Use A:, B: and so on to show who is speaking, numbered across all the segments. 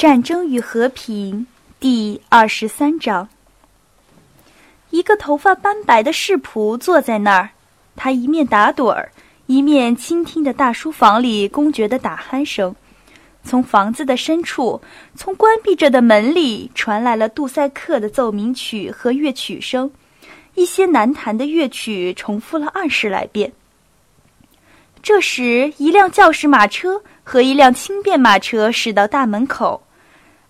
A: 战争与和平第二十三章。一个头发斑白的侍仆坐在那儿，他一面打盹儿，一面倾听着大书房里公爵的打鼾声。从房子的深处，从关闭着的门里传来了杜塞克的奏鸣曲和乐曲声，一些难弹的乐曲重复了二十来遍。这时，一辆教士马车和一辆轻便马车驶到大门口。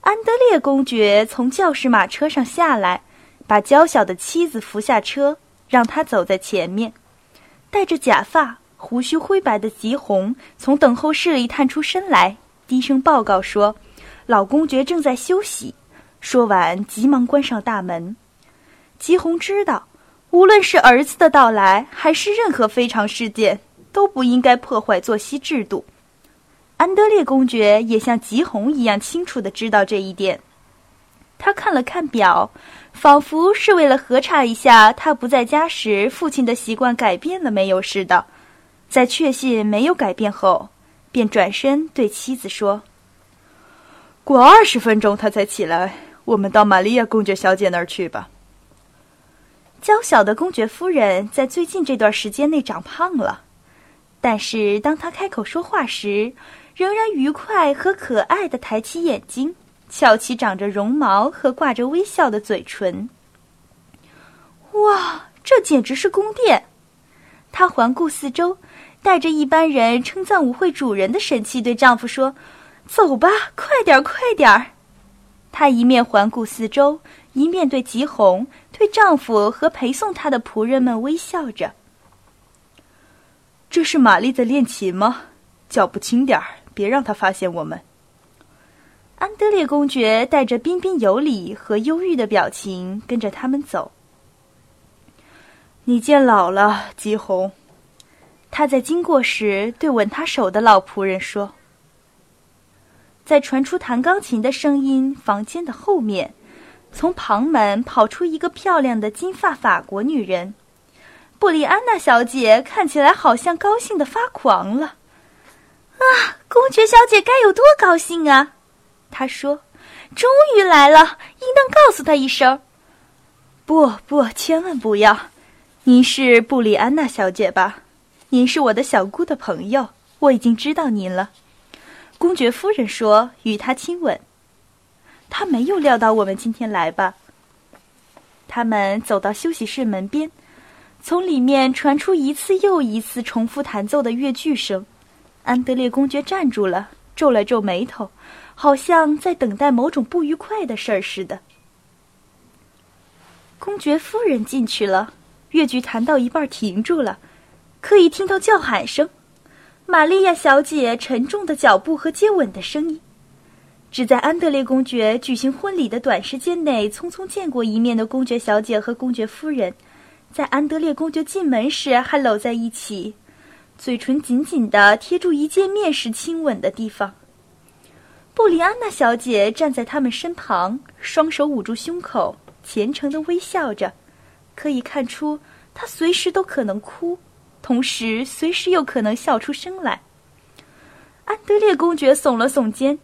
A: 安德烈公爵从教士马车上下来，把娇小的妻子扶下车，让她走在前面。戴着假发、胡须灰白的吉红从等候室里探出身来，低声报告说：“老公爵正在休息。”说完，急忙关上大门。吉红知道，无论是儿子的到来，还是任何非常事件，都不应该破坏作息制度。安德烈公爵也像吉红一样清楚的知道这一点。他看了看表，仿佛是为了核查一下他不在家时父亲的习惯改变了没有似的。在确信没有改变后，便转身对妻子说：“过二十分钟他才起来，我们到玛利亚公爵小姐那儿去吧。”娇小的公爵夫人在最近这段时间内长胖了，但是当她开口说话时，仍然愉快和可爱的抬起眼睛，翘起长着绒毛和挂着微笑的嘴唇。哇，这简直是宫殿！她环顾四周，带着一般人称赞舞会主人的神气，对丈夫说：“走吧，快点，快点儿！”她一面环顾四周，一面对吉红、对丈夫和陪送她的仆人们微笑着。这是玛丽在练琴吗？脚步轻点儿。别让她发现我们。安德烈公爵带着彬彬有礼和忧郁的表情跟着他们走。你见老了，吉红。他在经过时对吻他手的老仆人说。在传出弹钢琴的声音房间的后面，从旁门跑出一个漂亮的金发法国女人，布里安娜小姐看起来好像高兴的发狂了。啊，公爵小姐该有多高兴啊！她说：“终于来了，应当告诉她一声。”不不，千万不要！您是布里安娜小姐吧？您是我的小姑的朋友，我已经知道您了。公爵夫人说：“与她亲吻。”她没有料到我们今天来吧？他们走到休息室门边，从里面传出一次又一次重复弹奏的乐句声。安德烈公爵站住了，皱了皱眉头，好像在等待某种不愉快的事儿似的。公爵夫人进去了，乐句弹到一半停住了，可以听到叫喊声，玛利亚小姐沉重的脚步和接吻的声音。只在安德烈公爵举行婚礼的短时间内匆匆见过一面的公爵小姐和公爵夫人，在安德烈公爵进门时还搂在一起。嘴唇紧紧地贴住一见面时亲吻的地方。布里安娜小姐站在他们身旁，双手捂住胸口，虔诚地微笑着，可以看出她随时都可能哭，同时随时又可能笑出声来。安德烈公爵耸了耸肩，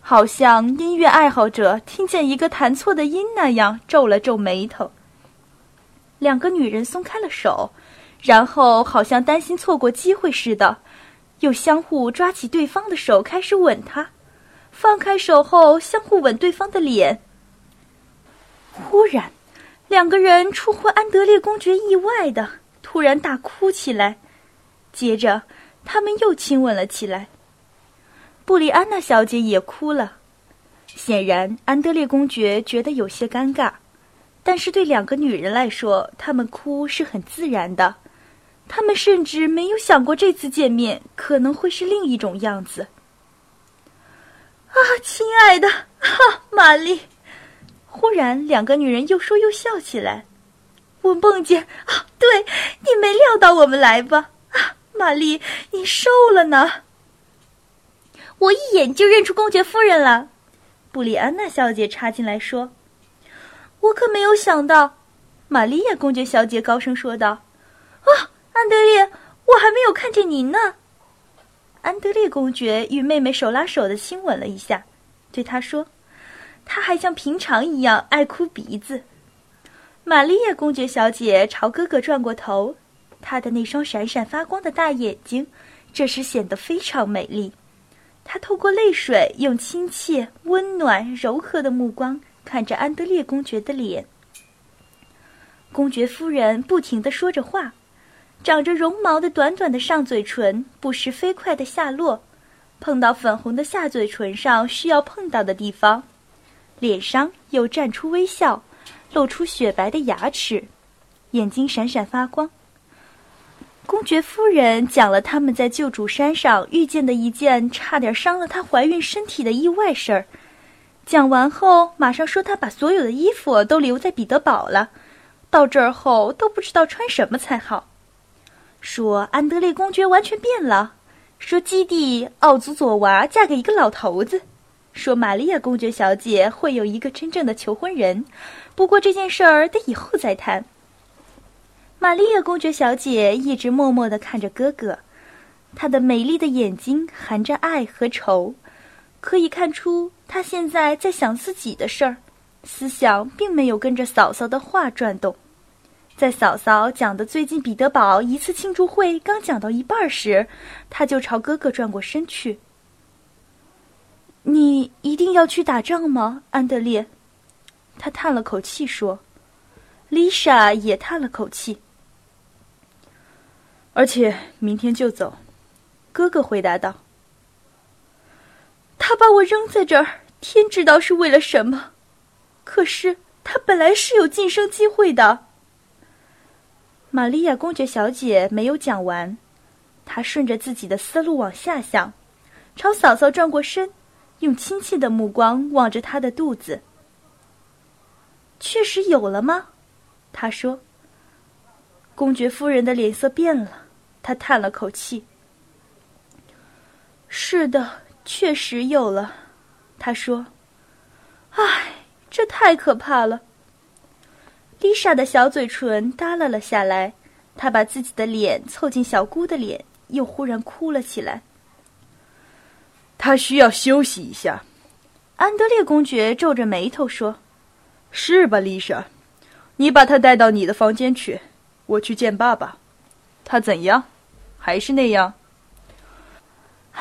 A: 好像音乐爱好者听见一个弹错的音那样，皱了皱眉头。两个女人松开了手。然后，好像担心错过机会似的，又相互抓起对方的手，开始吻他。放开手后，相互吻对方的脸。忽然，两个人出乎安德烈公爵意外的，突然大哭起来。接着，他们又亲吻了起来。布里安娜小姐也哭了。显然，安德烈公爵觉得有些尴尬，但是对两个女人来说，她们哭是很自然的。她们甚至没有想过这次见面可能会是另一种样子。啊，亲爱的，哈，玛丽！忽然，两个女人又说又笑起来。我梦见啊，对你没料到我们来吧？啊，玛丽，你瘦了呢。我一眼就认出公爵夫人了。布里安娜小姐插进来说：“我可没有想到。”玛利亚公爵小姐高声说道：“啊！”安德烈，我还没有看见您呢。安德烈公爵与妹妹手拉手的亲吻了一下，对她说：“他还像平常一样爱哭鼻子。”玛利亚公爵小姐朝哥哥转过头，她的那双闪闪发光的大眼睛，这时显得非常美丽。她透过泪水，用亲切、温暖、柔和的目光看着安德烈公爵的脸。公爵夫人不停地说着话，长着绒毛的短短的上嘴唇不时飞快的下落，碰到粉红的下嘴唇上需要碰到的地方，脸上又绽出微笑，露出雪白的牙齿，眼睛闪闪发光。公爵夫人讲了他们在旧主山上遇见的一件差点伤了她怀孕身体的意外事儿，讲完后马上说他把所有的衣服都留在彼得堡了。到这儿后都不知道穿什么才好。说安德烈公爵完全变了，说基蒂奥祖佐娃嫁给一个老头子，说玛利亚公爵小姐会有一个真正的求婚人，不过这件事儿得以后再谈。玛利亚公爵小姐一直默默地看着哥哥，她的美丽的眼睛含着爱和愁，可以看出他现在在想自己的事儿，思想并没有跟着嫂嫂的话转动。在嫂嫂讲的最近彼得堡一次庆祝会刚讲到一半时，他就朝哥哥转过身去。“你一定要去打仗吗，安德烈？”他叹了口气说。丽莎也叹了口气。
B: 而且明天就走，
A: 哥哥回答道。他把我扔在这儿，天知道是为了什么。可是他本来是有晋升机会的。玛利亚公爵小姐没有讲完，她顺着自己的思路往下想，朝嫂嫂转过身，用亲切的目光望着她的肚子。确实有了吗？她说。公爵夫人的脸色变了，她叹了口气。是的，确实有了，他说。唉，这太可怕了。丽莎的小嘴唇耷拉了下来，她把自己的脸凑近小姑的脸，又忽然哭了起来。
B: 她需要休息一下，
A: 安德烈公爵皱着眉头说：“
B: 是吧，丽莎？你把她带到你的房间去，我去见爸爸。他怎样？还是那样？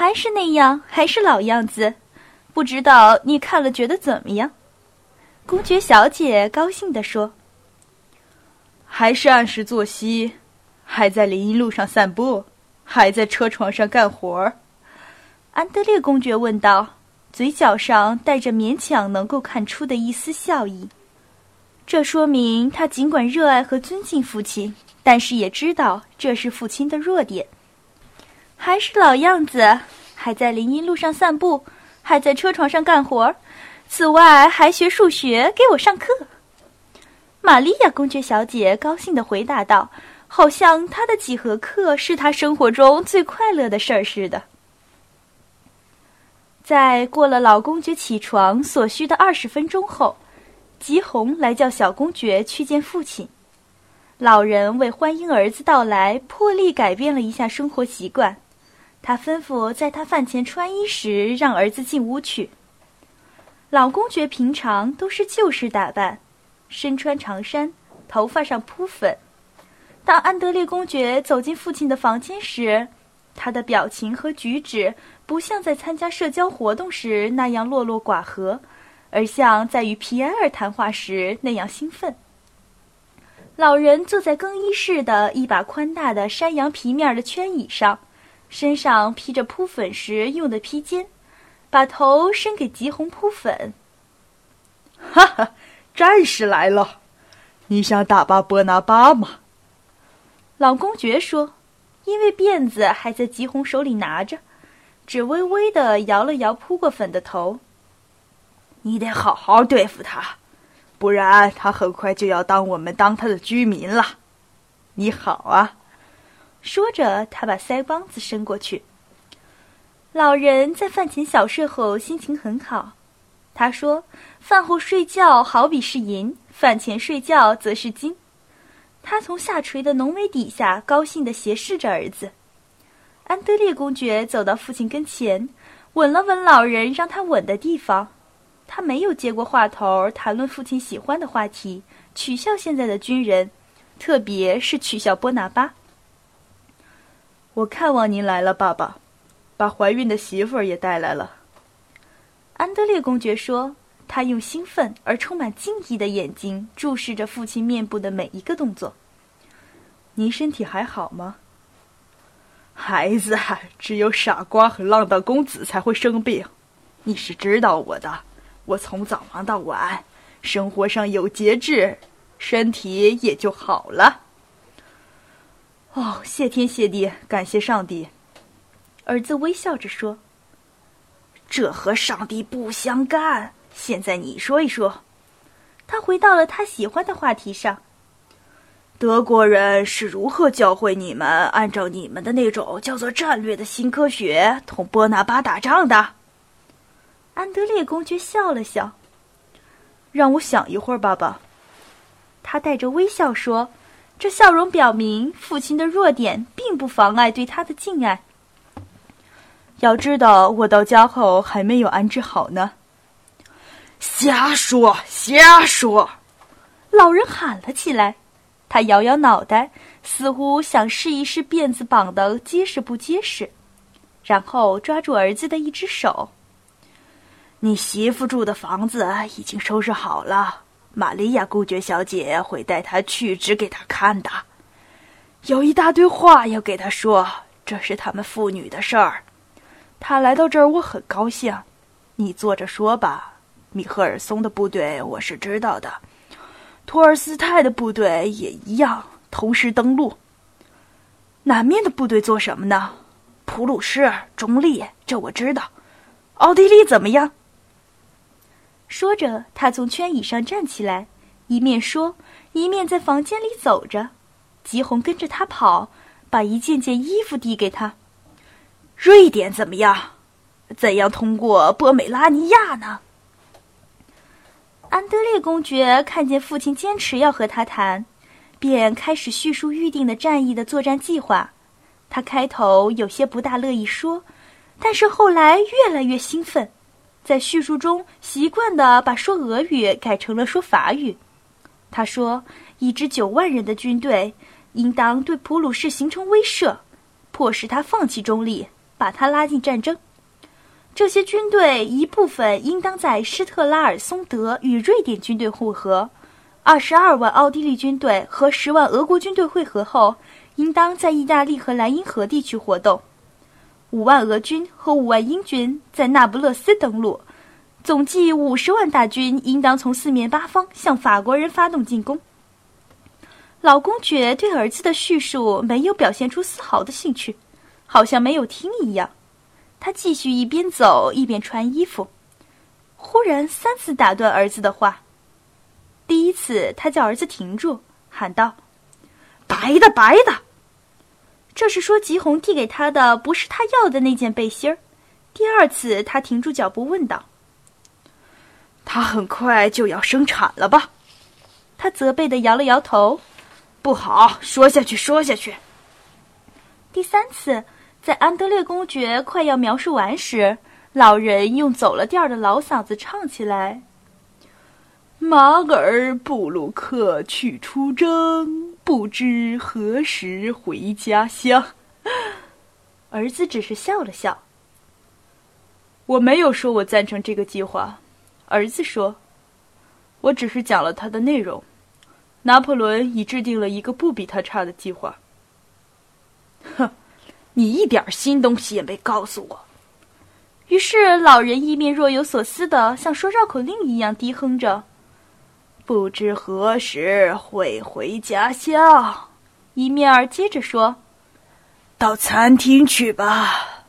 A: 还是那样？还是老样子？不知道你看了觉得怎么样？”公爵小姐高兴地说。
B: 还是按时作息，还在林荫路上散步，还在车床上干活。
A: 安德烈公爵问道，嘴角上带着勉强能够看出的一丝笑意。这说明他尽管热爱和尊敬父亲，但是也知道这是父亲的弱点。还是老样子，还在林荫路上散步，还在车床上干活儿，此外还学数学，给我上课。玛利亚公爵小姐高兴地回答道：“好像她的几何课是她生活中最快乐的事儿似的。”在过了老公爵起床所需的二十分钟后，吉红来叫小公爵去见父亲。老人为欢迎儿子到来，破例改变了一下生活习惯。他吩咐在他饭前穿衣时让儿子进屋去。老公爵平常都是旧式打扮。身穿长衫，头发上铺粉。当安德烈公爵走进父亲的房间时，他的表情和举止不像在参加社交活动时那样落落寡合，而像在与皮埃尔谈话时那样兴奋。老人坐在更衣室的一把宽大的山羊皮面的圈椅上，身上披着铺粉时用的披肩，把头伸给吉红铺粉。
B: 哈哈。战士来了，你想打败波拿巴吗？
A: 老公爵说，因为辫子还在吉红手里拿着，只微微的摇了摇铺过粉的头。
B: 你得好好对付他，不然他很快就要当我们当他的居民了。你好啊！
A: 说着，他把腮帮子伸过去。老人在饭前小睡后心情很好。他说：“饭后睡觉好比是银，饭前睡觉则是金。”他从下垂的浓眉底下高兴地斜视着儿子。安德烈公爵走到父亲跟前，吻了吻老人让他吻的地方，他没有接过话头谈论父亲喜欢的话题，取笑现在的军人，特别是取笑波拿巴。
B: 我看望您来了，爸爸，把怀孕的媳妇儿也带来了。
A: 安德烈公爵说，他用兴奋而充满敬意的眼睛注视着父亲面部的每一个动作。
B: 您身体还好吗？孩子，只有傻瓜和浪荡公子才会生病，你是知道我的。我从早忙到晚，生活上有节制，身体也就好了。
A: 哦，谢天谢地，感谢上帝！儿子微笑着说：“
B: 这和上帝不相干。现在你说一说。”
A: 他回到了他喜欢的话题上：“
B: 德国人是如何教会你们按照你们的那种叫做战略的新科学同波拿巴打仗的？”
A: 安德烈公爵笑了笑：“
B: 让我想一会儿，爸爸。”
A: 他带着微笑说。这笑容表明，父亲的弱点并不妨碍对他的敬爱。
B: 要知道，我到家后还没有安置好呢。瞎说，瞎说！
A: 老人喊了起来。他摇摇脑袋，似乎想试一试辫子绑的结实不结实，然后抓住儿子的一只手。
B: 你媳妇住的房子已经收拾好了。玛利亚公爵小姐会带他去，指给他看的。有一大堆话要给他说，这是他们父女的事儿。他来到这儿，我很高兴。你坐着说吧。米赫尔松的部队我是知道的，托尔斯泰的部队也一样，同时登陆。南面的部队做什么呢？普鲁士、中立，这我知道。奥地利怎么样？
A: 说着，他从圈椅上站起来，一面说，一面在房间里走着。吉红跟着他跑，把一件件衣服递给他。
B: 瑞典怎么样？怎样通过波美拉尼亚呢？
A: 安德烈公爵看见父亲坚持要和他谈，便开始叙述预定的战役的作战计划。他开头有些不大乐意说，但是后来越来越兴奋。在叙述中，习惯地把说俄语改成了说法语。他说：“一支九万人的军队应当对普鲁士形成威慑，迫使他放弃中立，把他拉进战争。这些军队一部分应当在施特拉尔松德与瑞典军队会合，二十二万奥地利军队和十万俄国军队会合后，应当在意大利和莱茵河地区活动。”五万俄军和五万英军在那不勒斯登陆，总计五十万大军应当从四面八方向法国人发动进攻。老公爵对儿子的叙述没有表现出丝毫的兴趣，好像没有听一样。他继续一边走一边穿衣服，忽然三次打断儿子的话。第一次，他叫儿子停住，喊道：“
B: 白的，白的。”
A: 这是说，吉红递给他的不是他要的那件背心儿。第二次，他停住脚步，问道：“
B: 他很快就要生产了吧？”
A: 他责备的摇了摇头：“
B: 不好，说下去，说下去。”
A: 第三次，在安德烈公爵快要描述完时，老人用走了调的老嗓子唱起来：“
B: 马尔布鲁克去出征。”不知何时回家乡。
A: 儿子只是笑了笑。
B: 我没有说我赞成这个计划，儿子说，我只是讲了他的内容。拿破仑已制定了一个不比他差的计划。哼，你一点新东西也没告诉我。
A: 于是老人一面若有所思的，像说绕口令一样低哼着。
B: 不知何时会回家乡，
A: 一面儿接着说：“
B: 到餐厅去吧。”